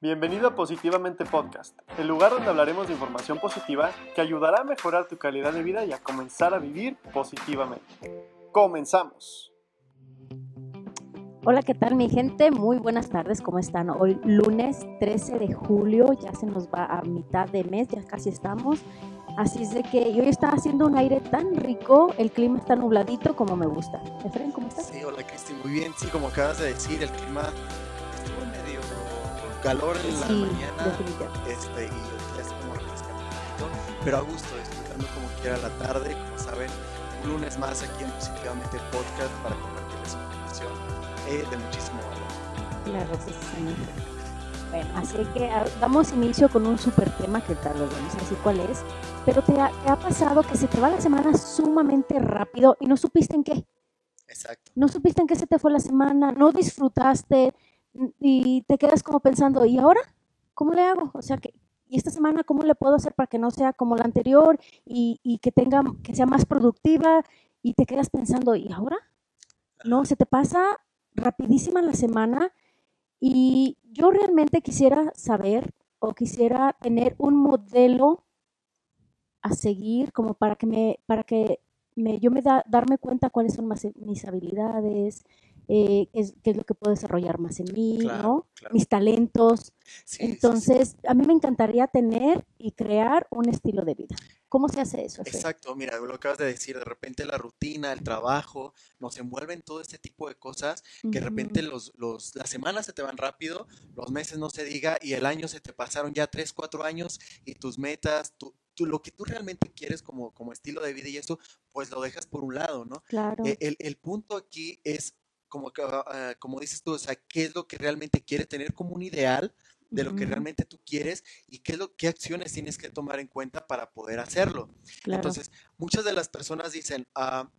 Bienvenido a Positivamente Podcast, el lugar donde hablaremos de información positiva que ayudará a mejorar tu calidad de vida y a comenzar a vivir positivamente. Comenzamos. Hola, ¿qué tal mi gente? Muy buenas tardes, ¿cómo están? Hoy lunes 13 de julio, ya se nos va a mitad de mes, ya casi estamos. Así es de que hoy está haciendo un aire tan rico, el clima está nubladito como me gusta. Efraín, ¿cómo estás? Sí, hola Cristi, muy bien. Sí, como acabas de decir, el clima estuvo medio calor en la Sí, mañana este, y ya es como poquito, pero a gusto, disfrutando como quiera la tarde. Como saben, un lunes más aquí en Positivamente Podcast para compartirles información eh, de muchísimo valor. Claro que sí. Bueno, así que damos inicio con un super tema que tal vez vamos a decir cuál es, pero te ha, te ha pasado que se te va la semana sumamente rápido y no supiste en qué. Exacto. no supiste en qué se te fue la semana, no disfrutaste y te quedas como pensando, ¿y ahora? ¿Cómo le hago? O sea, que, ¿y esta semana cómo le puedo hacer para que no sea como la anterior y, y que tenga, que sea más productiva? Y te quedas pensando, ¿y ahora? No, se te pasa rapidísima la semana y yo realmente quisiera saber o quisiera tener un modelo a seguir como para que me, para que me, yo me da, darme cuenta cuáles son mis habilidades, eh, qué, es, qué es lo que puedo desarrollar más en mí, Claro, ¿no? claro. Mis talentos. Sí, sí, sí. Entonces, a mí me encantaría tener y crear un estilo de vida. ¿Cómo se hace eso? Exacto, mira, lo acabas de decir, de repente la rutina, el trabajo, nos envuelven todo este tipo de cosas que de repente los, los, las semanas se te van rápido, los meses no se diga y el año se te pasaron ya tres, cuatro años y tus metas, tu, tu- lo que tú realmente quieres como, como estilo de vida y eso, pues lo dejas por un lado, ¿no? Claro, E- El, el punto aquí es, como, ah, como dices tú, o sea, qué es lo que realmente quieres tener como un ideal de lo que realmente tú quieres y qué es lo, qué acciones tienes que tomar en cuenta para poder hacerlo. claro, Entonces, muchas de las personas dicen, ah,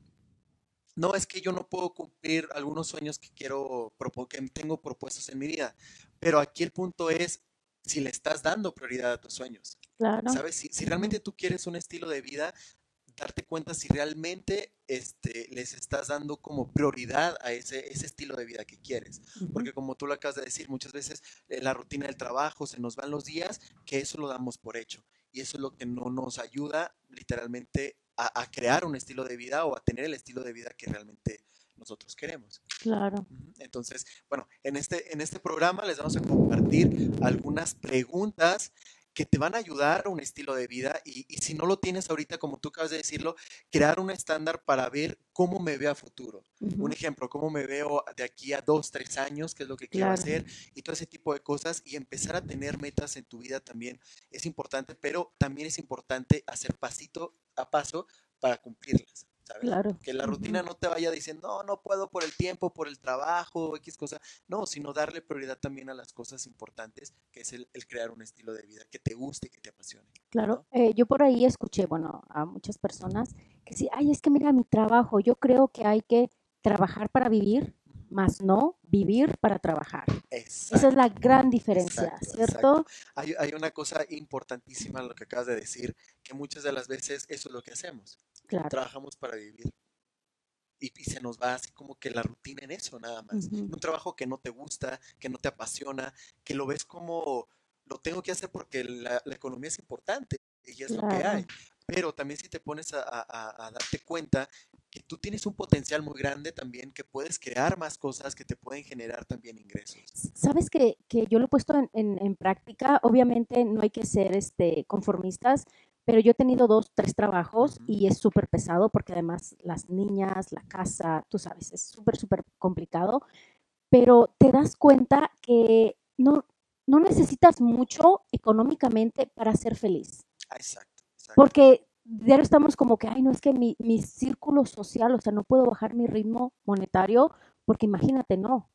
no, es que yo no puedo cumplir algunos sueños que quiero, que tengo propuestos en mi vida. Pero aquí el punto es si le estás dando prioridad a tus sueños. claro. ¿Sabes? Si, si realmente tú quieres un estilo de vida, darte cuenta si realmente este, les estás dando como prioridad a ese, ese estilo de vida que quieres. Porque como tú lo acabas de decir, muchas veces eh, la rutina del trabajo se nos van los días, que eso lo damos por hecho. Y eso es lo que no nos ayuda literalmente a, a crear un estilo de vida o a tener el estilo de vida que realmente nosotros queremos. Claro. Entonces, bueno, en este, en este programa les vamos a compartir algunas preguntas que te van a ayudar a un estilo de vida y, y si no lo tienes ahorita, como tú acabas de decirlo, crear un estándar para ver cómo me veo a futuro. Un ejemplo, cómo me veo de aquí a dos, tres años, qué es lo que quiero claro, hacer y todo ese tipo de cosas y empezar a tener metas en tu vida también es importante, pero también es importante hacer pasito a paso para cumplirlas, ¿sabes? claro. Que la rutina no te vaya diciendo, no, no puedo por el tiempo, por el trabajo, X cosa. No, sino darle prioridad también a las cosas importantes, que es el, el crear un estilo de vida que te guste, que te apasione, Claro, ¿no? eh, yo por ahí escuché, bueno, a muchas personas que sí, ay, es que mira mi trabajo, yo creo que hay que trabajar para vivir, más no vivir para trabajar. Esa es la gran diferencia, exacto, exacto. ¿cierto? Hay, hay una cosa importantísima en lo que acabas de decir, que muchas de las veces eso es lo que hacemos. Claro. Trabajamos para vivir. Y, y se nos va así como que la rutina en eso nada más. Ujú, Un trabajo que no te gusta, que no te apasiona, que lo ves como lo tengo que hacer porque la, la economía es importante y es lo que hay. Claro, Pero también si te pones a, a- a- darte cuenta que tú tienes un potencial muy grande también, que puedes crear más cosas que te pueden generar también ingresos. Sabes que, que yo lo he puesto en, en- en práctica, obviamente no hay que ser este, conformistas, pero yo he tenido dos, tres trabajos y es súper pesado porque además las niñas, la casa, tú sabes, es súper, súper complicado. pero te das cuenta que no, no necesitas mucho económicamente para ser feliz. Ah, exacto, exacto. Porque ya estamos como que, ay, no es que mi, mi círculo social, o sea, no puedo bajar mi ritmo monetario, porque imagínate, no,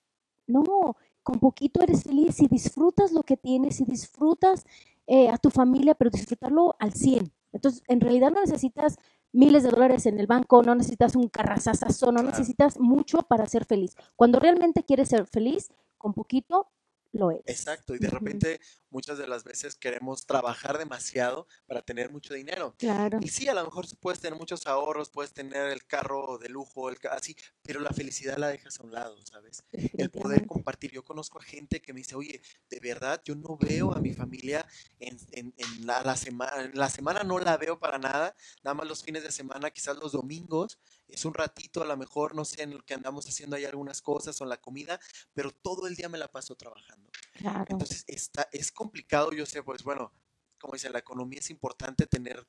no, con poquito eres feliz y disfrutas lo que tienes y disfrutas eh, a tu familia, pero disfrutarlo al 100. Entonces, en realidad no necesitas miles de dólares en el banco, no necesitas un carrazazazo, no necesitas mucho para ser feliz. Cuando realmente quieres ser feliz, con poquito lo es. Exacto, y de repente muchas de las veces queremos trabajar demasiado para tener mucho dinero. Claro, Y sí, a lo mejor puedes tener muchos ahorros, puedes tener el carro de lujo, el así, pero la felicidad la dejas a un lado, ¿sabes? El poder compartir. Yo conozco a gente que me dice, oye, de verdad, yo no veo a mi familia en, en- en la, la semana, la semana no la veo para nada, nada más los fines de semana, quizás los domingos, es un ratito, a lo mejor, no sé, en el que andamos haciendo ahí algunas cosas o en la comida, pero todo el día me la paso trabajando. Claro, Entonces, está, es complicado, yo sé, pues bueno, como dice, la economía es importante tener,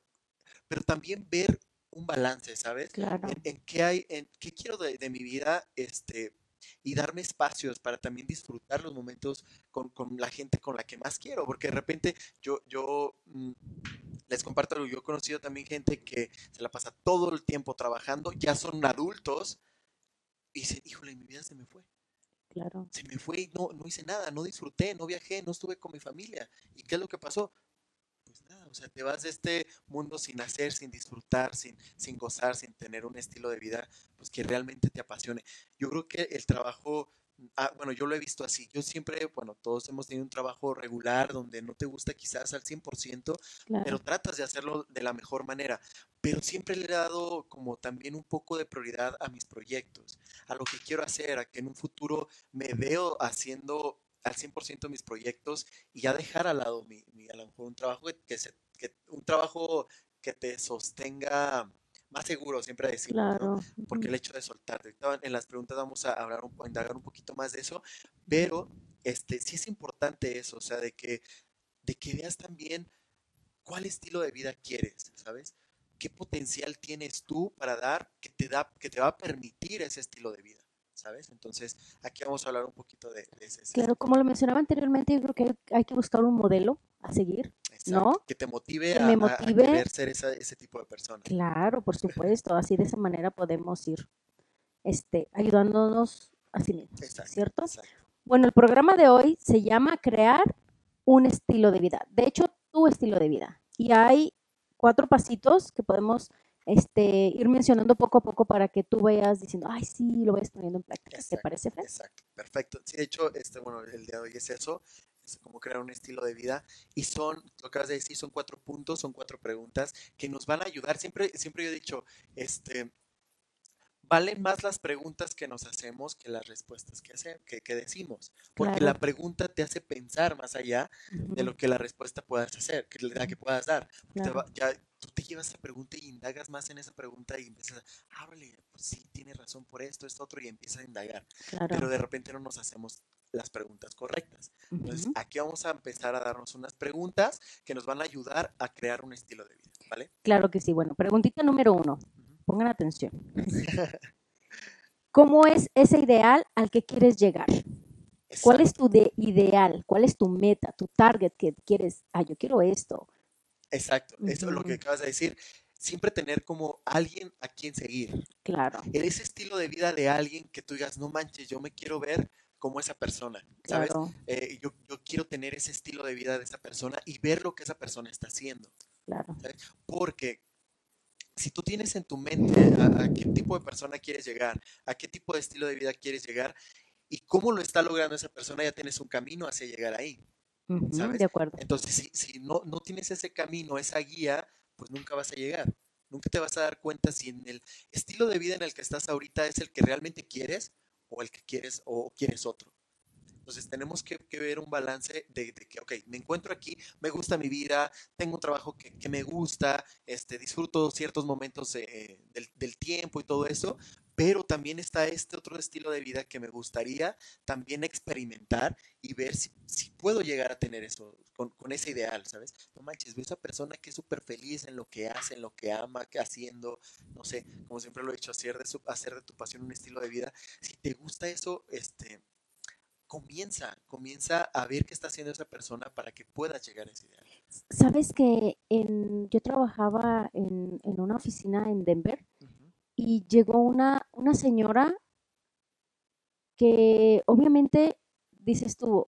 pero también ver un balance, ¿sabes? claro, En, en qué hay, en qué quiero de, de mi vida, este, y darme espacios para también disfrutar los momentos con, con la gente con la que más quiero, porque de repente yo, yo mm, les comparto algo, yo he conocido también gente que se la pasa todo el tiempo trabajando, ya son adultos, y dicen, híjole, mi vida se me fue claro. se me fue y no, no hice nada, no disfruté, no viajé, no estuve con mi familia. ¿Y qué es lo que pasó? Pues nada, o sea, te vas de este mundo sin hacer, sin disfrutar, sin, sin gozar, sin tener un estilo de vida pues que realmente te apasione. Yo creo que el trabajo, ah, bueno, yo lo he visto así. Yo siempre, bueno, todos hemos tenido un trabajo regular donde no te gusta quizás al 100%, pero Claro, tratas de hacerlo de la mejor manera. Pero siempre le he dado como también un poco de prioridad a mis proyectos, a lo que quiero hacer, a que en un futuro me veo haciendo al 100% mis proyectos y ya dejar al lado mi, mi- a lo mejor un trabajo que, que se- que- un trabajo que te sostenga más seguro, siempre decimos, ¿no? claro. Porque ujú, el hecho de. Ahorita en las preguntas vamos a hablar un, po- indagar un poquito más de eso, pero este, sí es importante eso, o sea, de que, de que veas también cuál estilo de vida quieres, ¿sabes? ¿Qué potencial tienes tú para dar que te da, que te va a permitir ese estilo de vida, ¿sabes? Entonces, aquí vamos a hablar un poquito de, de ese, ese Claro, como lo mencionaba anteriormente, yo creo que hay, hay que buscar un modelo a seguir, exacto, ¿no? que te motive Que a, me a motive. querer ser esa- ese tipo de persona. Claro, por supuesto, así de esa manera podemos ir este, ayudándonos a sí mismos, Exacto, ¿cierto? exacto. Bueno, el programa de hoy se llama Crear un estilo de vida. De hecho, tu estilo de vida. Y hay cuatro pasitos que podemos este, ir mencionando poco a poco para que tú vayas diciendo, ay, sí, lo vayas poniendo en práctica. ¿Te parece, Fred? exacto, perfecto. Sí, de hecho, este, bueno, el día de hoy es eso, es como crear un estilo de vida y son, lo acabas de decir, son cuatro puntos, son cuatro preguntas que nos van a ayudar. Siempre, siempre he dicho, este, valen más las preguntas que nos hacemos que las respuestas que, hace- que, que decimos, porque Claro. la pregunta te hace pensar más allá de Ujú, lo que la respuesta puedas hacer, que la que puedas dar. Claro, va- ya tú te llevas esa pregunta y indagas más en esa pregunta y empiezas a, órale, pues sí, tiene razón por esto, esto, otro, y empiezas a indagar pero claro. de repente no nos hacemos las preguntas correctas. Entonces, ujú. aquí vamos a empezar a darnos unas preguntas que nos van a ayudar a crear un estilo de vida, ¿vale? Claro que sí. Bueno, preguntita número uno. Pongan atención. ¿Cómo es ese ideal al que quieres llegar? ¿Cuál es tu de- ideal? ¿Cuál es tu meta, tu target que quieres? Ah, yo quiero esto. exacto. Eso es lo que acabas de decir. Siempre tener como alguien a quien seguir. Claro, En ese estilo de vida de alguien que tú digas, no manches, yo me quiero ver como esa persona, ¿sabes? claro, Eh, yo, yo quiero tener ese estilo de vida de esa persona y ver lo que esa persona está haciendo. claro. ¿sabes? Porque si tú tienes en tu mente a, a qué tipo de persona quieres llegar, a qué tipo de estilo de vida quieres llegar y cómo lo está logrando esa persona, ya tienes un camino hacia llegar ahí, ¿sabes? de acuerdo. Entonces, si, si no, no tienes ese camino, esa guía, pues nunca vas a llegar. Nunca te vas a dar cuenta si en el estilo de vida en el que estás ahorita es el que realmente quieres o el que quieres o quieres otro. Entonces tenemos que, ver un balance de, que, ok, me encuentro aquí, me gusta mi vida, tengo un trabajo que, me gusta, este, disfruto ciertos momentos eh, del, tiempo y todo eso, pero también está este otro estilo de vida que me gustaría también experimentar y ver si, puedo llegar a tener eso, con, con ese ideal, ¿sabes? No manches, veo esa persona que es súper feliz en lo que hace, en lo que ama, que haciendo, no sé, como siempre lo he dicho, hacer de, su, hacer de tu pasión un estilo de vida. Si te gusta eso, este, comienza, comienza a ver qué está haciendo esa persona para que puedas llegar a ese ideal. Sabes que en, yo trabajaba en, en una oficina en Denver Ujú, y llegó una, una señora que obviamente, dices tú,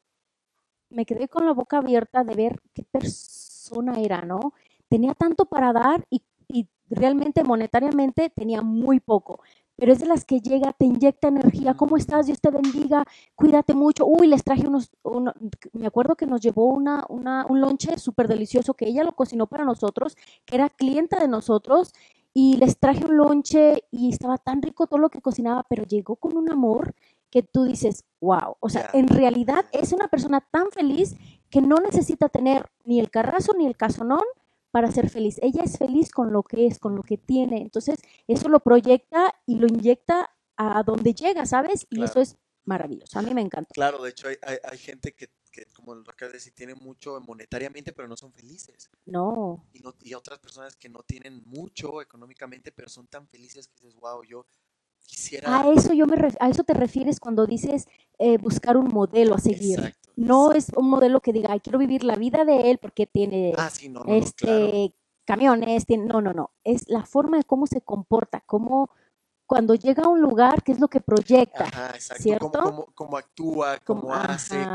me quedé con la boca abierta de ver qué persona era, ¿no? Tenía tanto para dar y, y realmente monetariamente tenía muy poco, pero es de las que llega, te inyecta energía. ¿Cómo estás? Dios te bendiga, cuídate mucho. Uy, les traje unos, uno- me acuerdo que nos llevó una, una, un lonche súper delicioso que ella lo cocinó para nosotros, que era clienta de nosotros, y les traje un lonche y estaba tan rico todo lo que cocinaba, pero llegó con un amor que tú dices, wow, o sea, en realidad es una persona tan feliz que no necesita tener ni el carrazo ni el casonón para ser feliz. Ella es feliz con lo que es, con lo que tiene. Entonces, eso lo proyecta y lo inyecta a donde llega, ¿sabes? Y eso es maravilloso. A mí me encanta. Claro, de hecho hay, hay, hay gente que, que, como lo acabas de decir, tiene mucho monetariamente, pero no son felices. No, Y, no, y otras personas que no tienen mucho económicamente, pero son tan felices que dices, wow, yo quisiera... a eso yo me ref- a eso te refieres cuando dices eh, buscar un modelo a seguir. Exacto, No exacto. es un modelo que diga, "Ay, quiero vivir la vida de él porque tiene Ah, sí, no, no, no, este claro. camiones, tiene, no, no, no, es la forma de cómo se comporta, cómo cuando llega a un lugar, qué es lo que proyecta, Ajá, exacto. Cómo, ¿cierto? cómo, cómo actúa, cómo hace,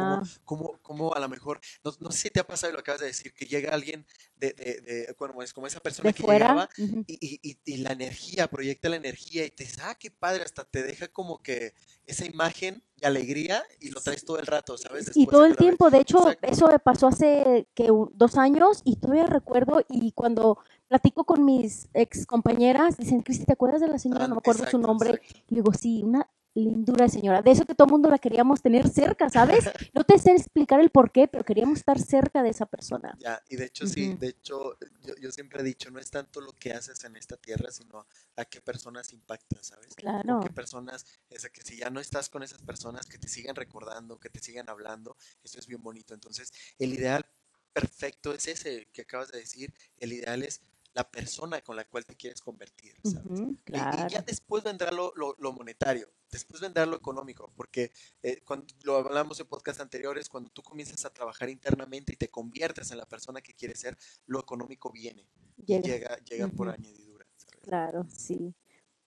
cómo, cómo, a lo mejor, no, no sé si te ha pasado y lo acabas de decir, que llega alguien de, de, de bueno, es como esa persona de que fuera. llegaba y, y, y, y la energía, proyecta la energía y te dices, ah, qué padre, hasta te deja como que esa imagen de alegría y lo traes todo el rato, ¿sabes? Y todo el tiempo, de hecho, Exacto. eso me pasó hace que dos años y todavía recuerdo y cuando platico con mis ex compañeras, dicen, Cristi, ¿te acuerdas de la señora? No me acuerdo su exacto, nombre. exacto. Y digo, sí, una lindura de señora. De eso que todo el mundo la queríamos tener cerca, ¿sabes? No te sé explicar el por qué, pero queríamos estar cerca de esa persona. Ya, y de hecho sí, Ujú. de hecho yo, yo siempre he dicho, no es tanto lo que haces en esta tierra, sino a qué personas impactas, ¿sabes? Claro. O qué personas, es que si ya no estás con esas personas, que te sigan recordando, que te sigan hablando, eso es bien bonito. Entonces, el ideal perfecto es ese que acabas de decir, el ideal es la persona con la cual te quieres convertir, ¿sabes? Y- ya después vendrá lo, lo- lo monetario, después vendrá lo económico, porque eh, cuando lo hablamos en podcast anteriores, cuando tú comienzas a trabajar internamente y te conviertes en la persona que quieres ser, lo económico viene, Llega. llega, por añadidura. ¿sabes? Claro, sí.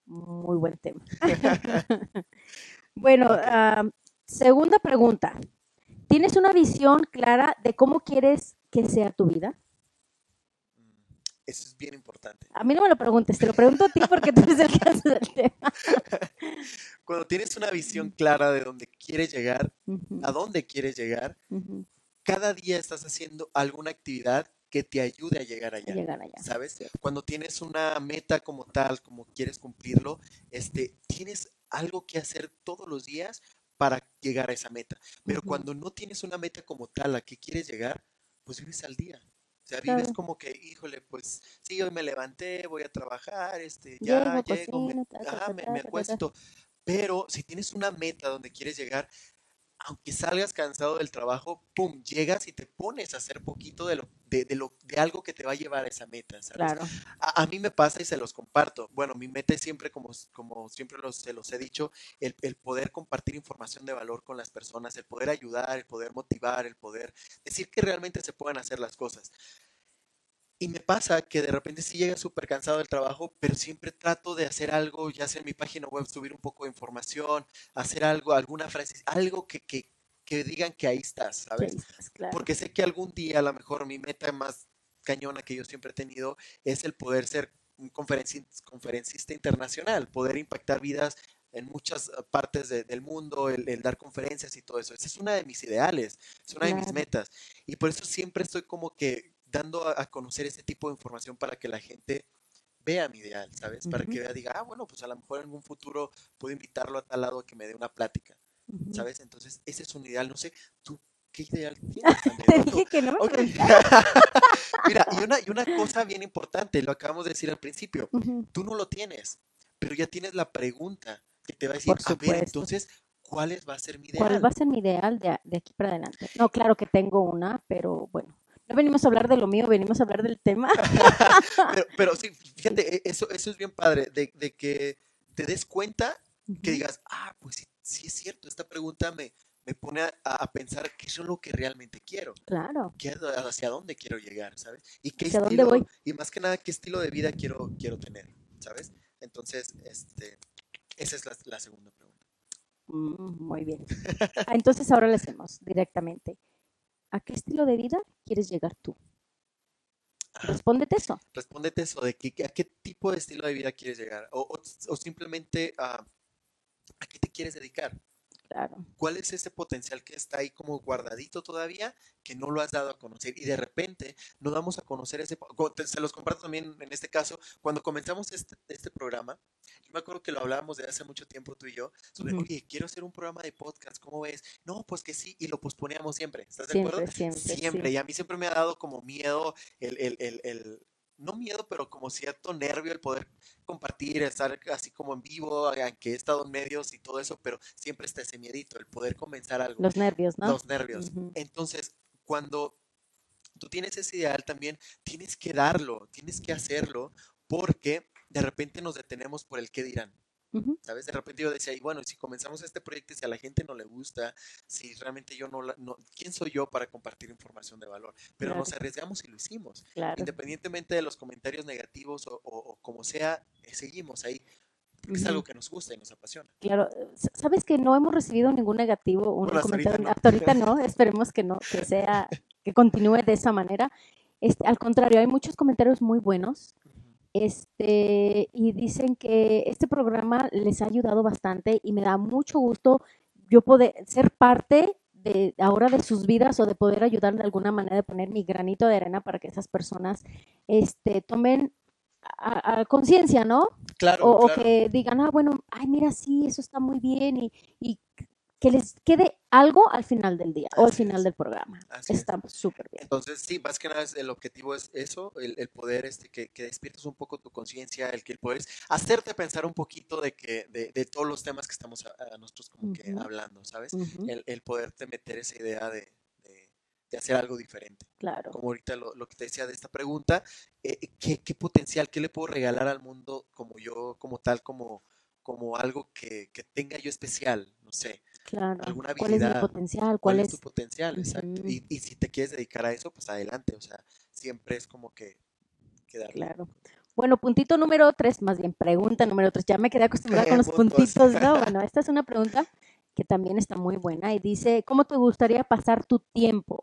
Muy buen tema. Bueno, ah, segunda pregunta. ¿Tienes una visión clara de cómo quieres que sea tu vida? Eso es bien importante. A mí no me lo preguntes, te lo pregunto a ti porque tú eres el que hace el tema. Cuando tienes una visión clara de dónde quieres llegar, a dónde quieres llegar, cada día estás haciendo alguna actividad que te ayude a llegar a allá. llegar allá. ¿Sabes? Cuando tienes una meta como tal, como quieres cumplirlo, este, tienes algo que hacer todos los días para llegar a esa meta. Pero cuando no tienes una meta como tal a que quieres llegar, pues vives al día. O sea, vives Claro. como que, híjole, pues sí, hoy me levanté, voy a trabajar, este, ya Llego, llego, me, ajá, me, me acuesto. Pero si tienes una meta donde quieres llegar, aunque salgas cansado del trabajo, pum, llegas y te pones a hacer poquito de lo, de, de lo, de algo que te va a llevar a esa meta, ¿sabes? Claro. A, a mí me pasa y se los comparto. Bueno, mi meta es siempre, como, como siempre los, se los he dicho, el, el poder compartir información de valor con las personas, el poder ayudar, el poder motivar, el poder decir que realmente se puedan hacer las cosas. Y me pasa que de repente sí llega súper cansado del trabajo, pero siempre trato de hacer algo, ya sea en mi página web, subir un poco de información, hacer algo, alguna frase, algo que, que, que digan que ahí estás, ¿sabes? claro. Porque sé que algún día, a lo mejor mi meta más cañona que yo siempre he tenido es el poder ser un conferenci- conferencista internacional, poder impactar vidas en muchas eh, partes de- del mundo, el, el dar conferencias y todo eso. Esa es una de mis ideales, es una de mis metas. Y por eso siempre estoy como que dando a, a conocer ese tipo de información para que la gente vea mi ideal, ¿sabes? Para que vea, diga, ah, bueno, pues a lo mejor en algún futuro puedo invitarlo a tal lado a que me dé una plática. ¿sabes? Entonces, ese es un ideal. No sé, ¿tú qué ideal tienes, Te dije que no me Ok. preguntaras. Mira, y una, y una cosa bien importante, lo acabamos de decir al principio, Ujú. tú no lo tienes, pero ya tienes la pregunta que te va a decir, a ver, entonces, ¿cuál va a ser mi ¿Cuál ideal? va a ser mi ideal de, aquí para adelante? No, claro que tengo una, pero bueno, no venimos a hablar de lo mío, venimos a hablar del tema. Pero, pero sí, fíjate, e- eso, eso es bien padre, de, de que te des cuenta, que digas, ah, pues sí, sí es cierto, esta pregunta me, me pone a, a pensar qué es lo que realmente quiero, Claro, qué, hacia dónde quiero llegar, ¿sabes? Y qué ¿Hacia dónde estilo, voy? y más que nada, qué estilo de vida quiero, quiero tener, ¿sabes? Entonces, este, esa es la, la segunda pregunta. Mm, muy bien. Ah, Entonces ahora le hacemos directamente. ¿A qué estilo de vida quieres llegar tú? Respóndete eso. Respóndete eso, de que, a qué tipo de estilo de vida quieres llegar o, o, simplemente a, a qué te quieres dedicar. Claro. ¿Cuál es ese potencial que está ahí como guardadito todavía que no lo has dado a conocer? Y de repente no damos a conocer ese... Se los comparto también en este caso. Cuando comenzamos este, este programa, yo me acuerdo que lo hablábamos de hace mucho tiempo tú y yo, sobre, oye, quiero hacer un programa de podcast, ¿cómo ves? No, pues que sí, y lo posponíamos siempre. ¿Estás de acuerdo? Siempre, siempre. Y a mí siempre me ha dado como miedo el, el, el, el no miedo, pero como cierto nervio el poder compartir, estar así como en vivo, aunque he estado en medios y todo eso, pero siempre está ese miedito, el poder comenzar algo. Los nervios, ¿no? Los nervios. Entonces, cuando tú tienes ese ideal también, tienes que darlo, tienes que hacerlo, porque de repente nos detenemos por el qué dirán. ¿Sabes? De repente yo decía, y bueno, si comenzamos este proyecto y si a la gente no le gusta, si realmente yo no, no ¿quién soy yo para compartir información de valor? Pero nos arriesgamos y lo hicimos. Independientemente de los comentarios negativos o, como sea, eh, seguimos ahí. Porque es algo que nos gusta y nos apasiona. Claro, sabes que no hemos recibido ningún negativo, un comentario. Hasta ahorita no. esperemos que no, que sea, que continúe de esa manera. Este, al contrario, hay muchos comentarios muy buenos este, y dicen que este programa les ha ayudado bastante y me da mucho gusto yo poder ser parte de ahora de sus vidas o de poder ayudar de alguna manera de poner mi granito de arena para que esas personas este, tomen a, conciencia, ¿no? Claro. O, que digan, ah, bueno, ay, mira, sí, eso está muy bien y, y que les quede algo al final del día o al final del programa. Está súper bien. Entonces, sí, más que nada el objetivo es eso, el, poder este, que, que, despiertes un poco tu conciencia, el que el poder hacerte pensar un poquito de que de, de todos los temas que estamos a, nosotros como que hablando, ¿sabes? el, el, poderte meter esa idea de, de, hacer algo diferente. Claro. Como ahorita lo, lo que te decía de esta pregunta, eh, ¿qué, ¿qué, potencial, qué le puedo regalar al mundo como yo, como tal, como, como algo que, que tenga yo especial? No sé Claro. ¿Cuál es mi potencial? ¿Cuál, es tu potencial? Exacto. Y, y, si te quieres dedicar a eso, pues adelante. O sea, siempre es como que quedar. Claro. Bueno, puntito número tres, más bien pregunta número tres. Ya me quedé acostumbrada con los puntitos, ¿no? Bueno, esta es una pregunta que también está muy buena y dice, ¿cómo te gustaría pasar tu tiempo?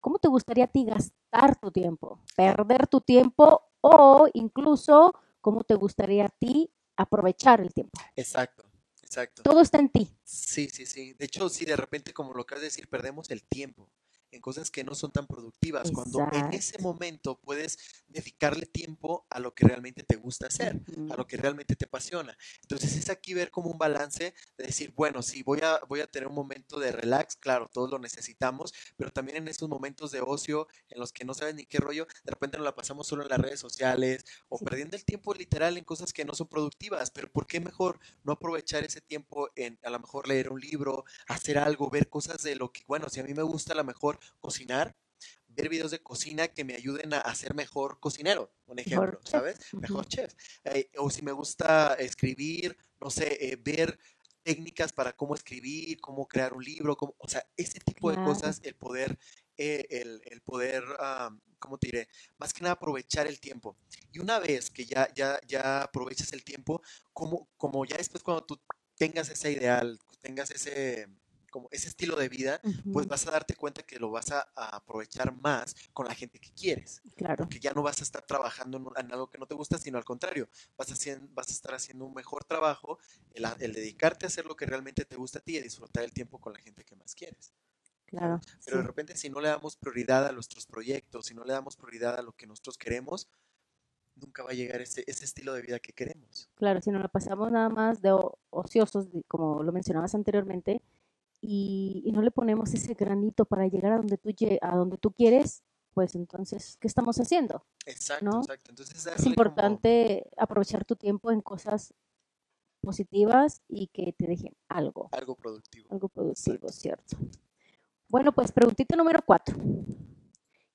¿Cómo te gustaría a ti gastar tu tiempo? ¿Perder tu tiempo o incluso cómo te gustaría a ti aprovechar el tiempo? Exacto. Exacto. Todo está en ti. Sí, sí, sí. De hecho, sí, de repente, como lo acabas de decir, perdemos el tiempo en cosas que no son tan productivas, cuando en ese momento puedes dedicarle tiempo a lo que realmente te gusta hacer, a lo que realmente te apasiona. Entonces es aquí ver como un balance de decir, bueno, sí, voy a, voy a tener un momento de relax, claro, todos lo necesitamos, pero también en estos momentos de ocio en los que no sabes ni qué rollo, de repente nos la pasamos solo en las redes sociales o perdiendo el tiempo literal en cosas que no son productivas, pero ¿por qué mejor no aprovechar ese tiempo en a lo mejor leer un libro, hacer algo, ver cosas de lo que, bueno, si a mí me gusta a lo mejor cocinar, ver videos de cocina que me ayuden a, ser mejor cocinero, un ejemplo, ¿sabes? Mejor chef. Eh, o si me gusta escribir, no sé, eh, ver técnicas para cómo escribir, cómo crear un libro, cómo, o sea, ese tipo de cosas, el poder, eh, el, poder, ¿cómo te diré? Más que nada aprovechar el tiempo. Y una vez que ya, ya, ya aprovechas el tiempo, como, como ya después cuando tú tengas ese ideal, tengas ese, como ese estilo de vida, pues vas a darte cuenta que lo vas a, aprovechar más con la gente que quieres. Claro. Porque ya no vas a estar trabajando en, algo que no te gusta, sino al contrario, vas a, vas a estar haciendo un mejor trabajo, el, dedicarte a hacer lo que realmente te gusta a ti y disfrutar el tiempo con la gente que más quieres. Claro. Pero de repente si no le damos prioridad a nuestros proyectos, si no le damos prioridad a lo que nosotros queremos, nunca va a llegar ese, ese estilo de vida que queremos. Claro, si no lo pasamos nada más de ociosos, como lo mencionabas anteriormente, y, no le ponemos ese granito para llegar a donde tú, a donde tú quieres, pues entonces, ¿qué estamos haciendo? Exacto, exacto. Entonces, es importante aprovechar tu tiempo en cosas positivas y que te dejen algo. Algo productivo. Algo productivo, cierto. Bueno, pues preguntita número cuatro.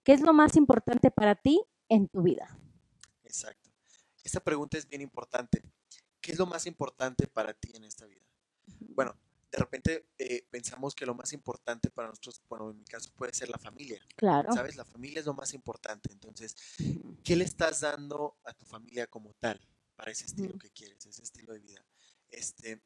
¿Qué es lo más importante para ti en tu vida? Exacto. Esta pregunta es bien importante. ¿Qué es lo más importante para ti en esta vida? Bueno, de repente eh, pensamos que lo más importante para nosotros, bueno, en mi caso puede ser la familia. Claro. ¿Sabes? La familia es lo más importante. Entonces, ¿qué le estás dando a tu familia como tal para ese estilo que quieres, ese estilo de vida? Este,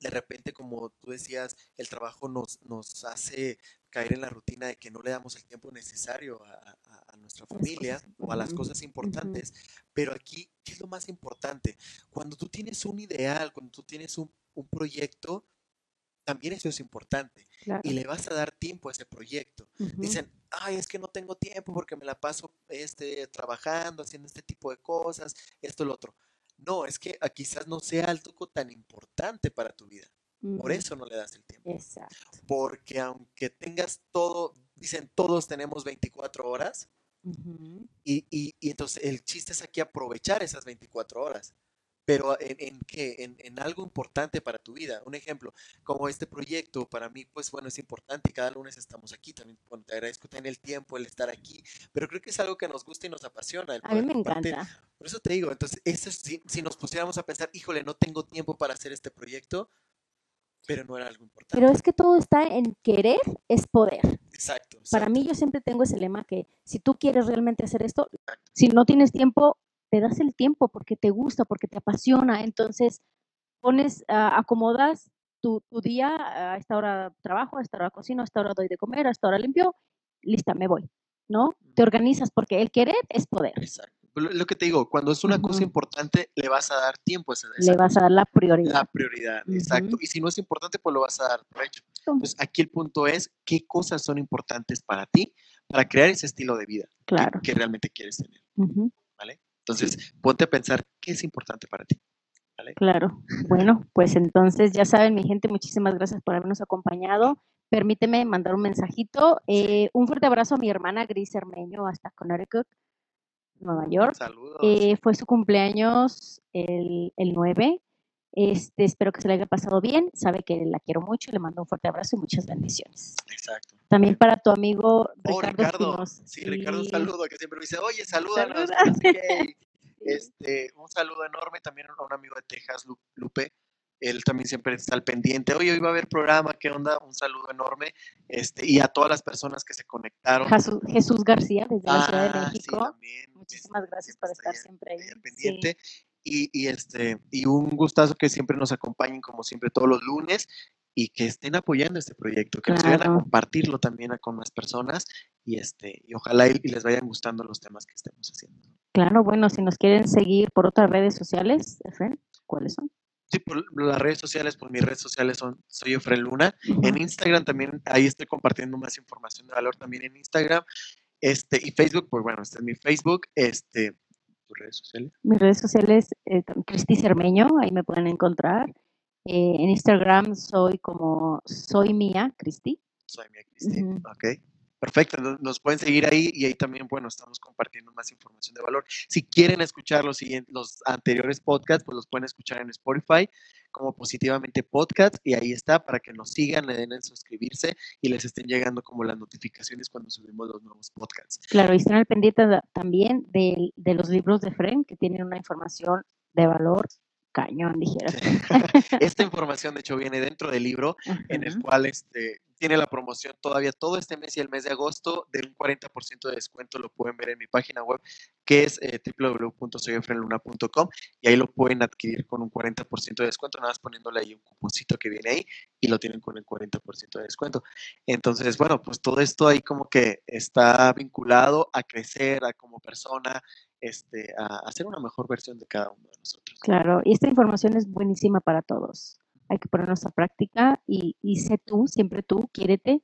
de repente, como tú decías, el trabajo nos, nos hace caer en la rutina de que no le damos el tiempo necesario a, a nuestra familia o a las cosas importantes. Pero aquí, ¿qué es lo más importante? Cuando tú tienes un ideal, cuando tú tienes un, un proyecto, también eso es importante Claro. y le vas a dar tiempo a ese proyecto. Dicen, ay, es que no tengo tiempo porque me la paso este, trabajando, haciendo este tipo de cosas, esto, lo otro. No, es que ah, quizás no sea algo tan importante para tu vida. Por eso no le das el tiempo. Exacto. Porque aunque tengas todo, dicen, todos tenemos 24 horas y- y entonces el chiste es aquí aprovechar esas 24 horas. Pero ¿en, en qué? En, en algo importante para tu vida. Un ejemplo, como este proyecto, para mí, pues bueno, es importante y cada lunes estamos aquí. También, bueno, te agradezco tener el tiempo, el estar aquí. Pero creo que es algo que nos gusta y nos apasiona. El A mí me encanta. Por eso te digo, entonces, eso es- si, si nos pusiéramos a pensar, híjole, no tengo tiempo para hacer este proyecto, pero no era algo importante. Pero es que todo está en querer es poder. Exacto. Para exacto. mí yo siempre tengo ese lema que si tú quieres realmente hacer esto, si no tienes tiempo, te das el tiempo porque te gusta, porque te apasiona. Entonces pones, ah, acomodas tu, tu día, a esta hora trabajo, a esta hora cocino, a esta hora doy de comer, a esta hora limpio, lista, me voy. ¿No? Te organizas porque el querer es poder. Exacto. Lo, que te digo, cuando es una cosa importante, le vas a dar tiempo a esa, esa Le vas cosa, a dar la prioridad. la prioridad, exacto. Y si no es importante, pues lo vas a dar por hecho. Entonces, aquí el punto es, ¿qué cosas son importantes para ti para crear ese estilo de vida que- Claro. que, realmente quieres tener? ¿Vale? Entonces, ponte a pensar qué es importante para ti. ¿Vale? Claro. Bueno, pues entonces ya saben, mi gente, muchísimas gracias por habernos acompañado. Permíteme mandar un mensajito. Eh, un fuerte abrazo a mi hermana Gris Hermeño hasta Connecticut, Nueva York. Saludos. Eh, fue su cumpleaños el, el 9. Este, espero que se le haya pasado bien. Sabe que la quiero mucho. Le mando un fuerte abrazo y muchas bendiciones. Exacto. También para tu amigo Oh, Ricardo, Ricardo. Espinosa. Sí, Ricardo, un Sí, saludo, que siempre me dice, oye, salúdanos. Saluda. que no sé qué". sí. Este, un saludo enorme también a un amigo de Texas, Lu- Lupe. Él también siempre está al pendiente. Oye, hoy va a haber programa, ¿qué onda? Un saludo enorme. Este, y a todas las personas que se conectaron. Jesús, García, desde la Ciudad de Ah, sí, México. también, Muchísimas este, gracias siempre por estar siempre ahí. Sí, pendiente. Y, y este, y un gustazo que siempre nos acompañen, como siempre, todos los lunes y que estén apoyando este proyecto, que nos vayan a Claro. compartirlo también a- con más personas y este, y ojalá y, y les vayan gustando los temas que estemos haciendo. Claro, bueno, si nos quieren seguir por otras redes sociales, Efren, ¿cuáles son? Sí, por las redes sociales, pues mis redes sociales son Soy Efren Luna. En. Instagram también, ahí estoy compartiendo más información de valor también en Instagram. Este, y Facebook, pues bueno, este es mi Facebook, este, tus redes sociales. Mis redes sociales, eh, Cristi Cermeño, ahí me pueden encontrar. Eh, en Instagram soy como soy mía, Cristi. Soy Mía Cristi. Ok. Perfecto, nos, pueden seguir ahí y ahí también, bueno, estamos compartiendo más información de valor. Si quieren escuchar los, siguientes, los anteriores podcasts, pues los pueden escuchar en Spotify como Positivamente Podcast y ahí está para que nos sigan, le den el suscribirse y les estén llegando como las notificaciones cuando subimos los nuevos podcasts. Claro, y estén al pendiente también del- de, los libros de Fren, que tienen una información de valor cañón, dijera. Esta información, de hecho, viene dentro del libro en el cual este, tiene la promoción todavía todo este mes y el mes de agosto de un 40% de descuento. Lo pueden ver en mi página web que es eh, www.soyefrenluna.com y ahí lo pueden adquirir con un 40% de descuento, nada más poniéndole ahí un cuponcito que viene ahí y lo tienen con el 40% de descuento. Entonces, bueno, pues todo esto ahí como que está vinculado a crecer, a como persona, este, a, ser una mejor versión de cada uno de nosotros. Claro, y esta información es buenísima para todos. Hay que ponernos a práctica y, y sé tú, siempre tú, quiérete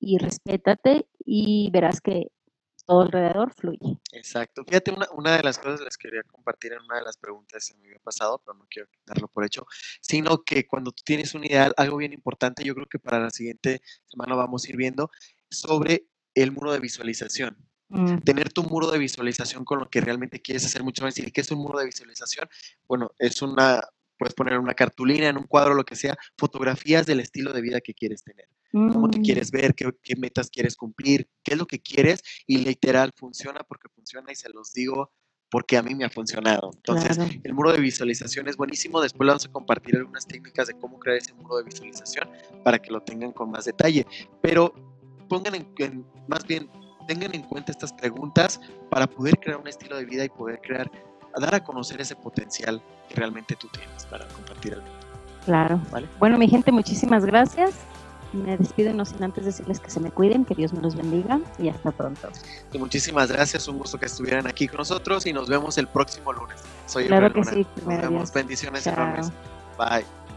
y respétate y verás que todo alrededor fluye. Exacto. Fíjate, una, una de las cosas les quería compartir en una de las preguntas que me había pasado, pero no quiero darlo por hecho, sino que cuando tú tienes un ideal, algo bien importante, yo creo que para la siguiente semana vamos a ir viendo sobre el muro de visualización. Mm, Tener tu muro de visualización con lo que realmente quieres hacer mucho más. ¿Y qué es un muro de visualización? Bueno, es una, puedes poner una cartulina, en un cuadro, lo que sea, fotografías del estilo de vida que quieres tener cómo te mm, quieres ver, qué, qué metas quieres cumplir, qué es lo que quieres y literal funciona porque funciona y se los digo porque a mí me ha funcionado. Entonces, claro. el muro de visualización es buenísimo. Después vamos a compartir algunas técnicas de cómo crear ese muro de visualización para que lo tengan con más detalle. Pero pongan en, en- más bien, tengan en cuenta estas preguntas para poder crear un estilo de vida y poder crear, dar a conocer ese potencial que realmente tú tienes para compartir al mundo. Claro. ¿Vale? Bueno, mi gente, muchísimas gracias. me despido no sin antes decirles que se me cuiden, que Dios me los bendiga y hasta pronto. Y muchísimas gracias, un gusto que estuvieran aquí con nosotros y nos vemos el próximo lunes. Soy Claro que Luna. sí, Nos vemos, Dios. bendiciones Chao. enormes. Bye.